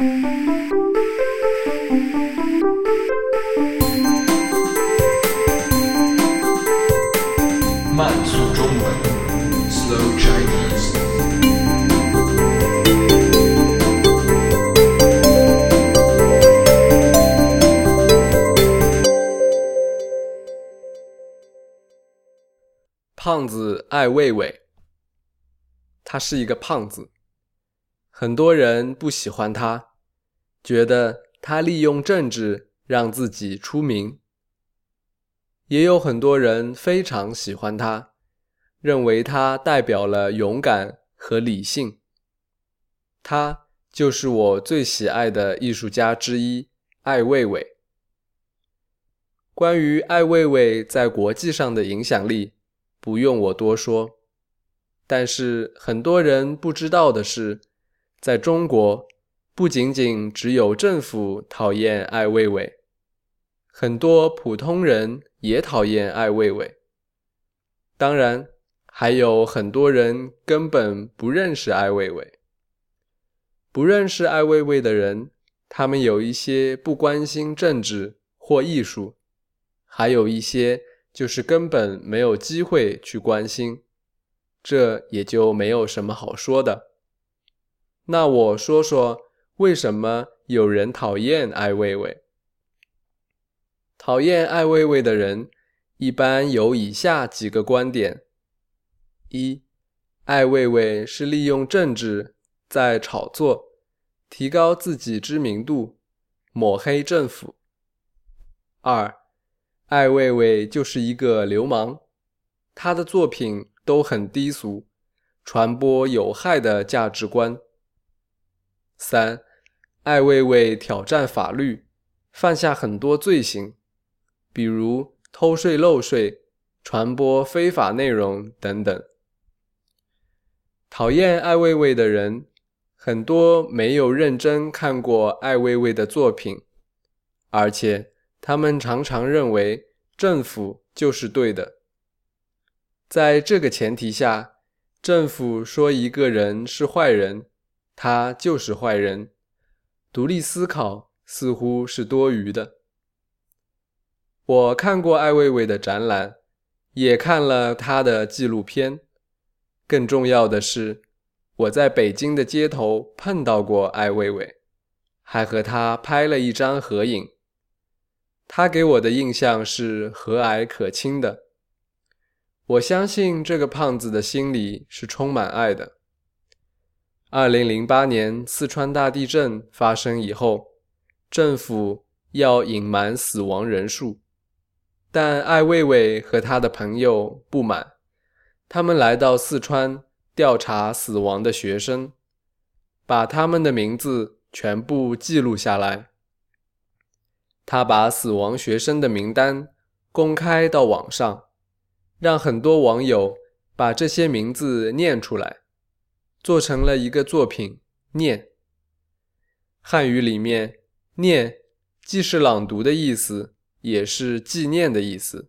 慢速中文，Slow Chinese。胖子爱魏伟，他是一个胖子，很多人不喜欢他，觉得他利用政治让自己出名。也有很多人非常喜欢他，认为他代表了勇敢和理性。他就是我最喜爱的艺术家之一艾未未。关于艾未未在国际上的影响力，不用我多说。但是很多人不知道的是，在中国，不仅仅只有政府讨厌艾未未。很多普通人也讨厌艾未未，当然还有很多人根本不认识艾未未。不认识艾未未的人，他们有一些不关心政治或艺术，还有一些就是根本没有机会去关心，这也就没有什么好说的。那我说说为什么有人讨厌艾未未。讨厌艾未未的人，一般有以下几个观点：一、艾未未是利用政治在炒作，提高自己知名度，抹黑政府；二、艾未未就是一个流氓，他的作品都很低俗，传播有害的价值观；三、艾未未挑战法律，犯下很多罪行。比如偷税漏税、传播非法内容等等。讨厌艾未未的人很多没有认真看过艾未未的作品，而且他们常常认为政府就是对的。在这个前提下，政府说一个人是坏人，他就是坏人，独立思考似乎是多余的。我看过艾未未的展览，也看了他的纪录片。更重要的是，我在北京的街头碰到过艾未未，还和他拍了一张合影。他给我的印象是和蔼可亲的。我相信这个胖子的心里是充满爱的。二零零八年四川大地震发生以后，政府要隐瞒死亡人数。但艾未未和他的朋友不满，他们来到四川调查死亡的学生，把他们的名字全部记录下来。他把死亡学生的名单公开到网上，让很多网友把这些名字念出来，做成了一个作品《念》。汉语里面“念”既是朗读的意思。也是纪念的意思。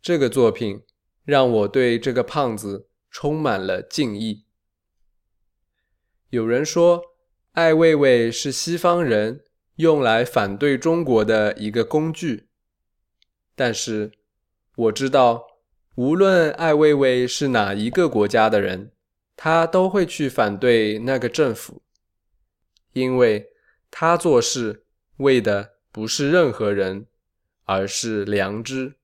这个作品让我对这个胖子充满了敬意。有人说，艾未未是西方人用来反对中国的一个工具。但是我知道，无论艾未未是哪一个国家的人，他都会去反对那个政府，因为他做事为的不是任何人。而是良知。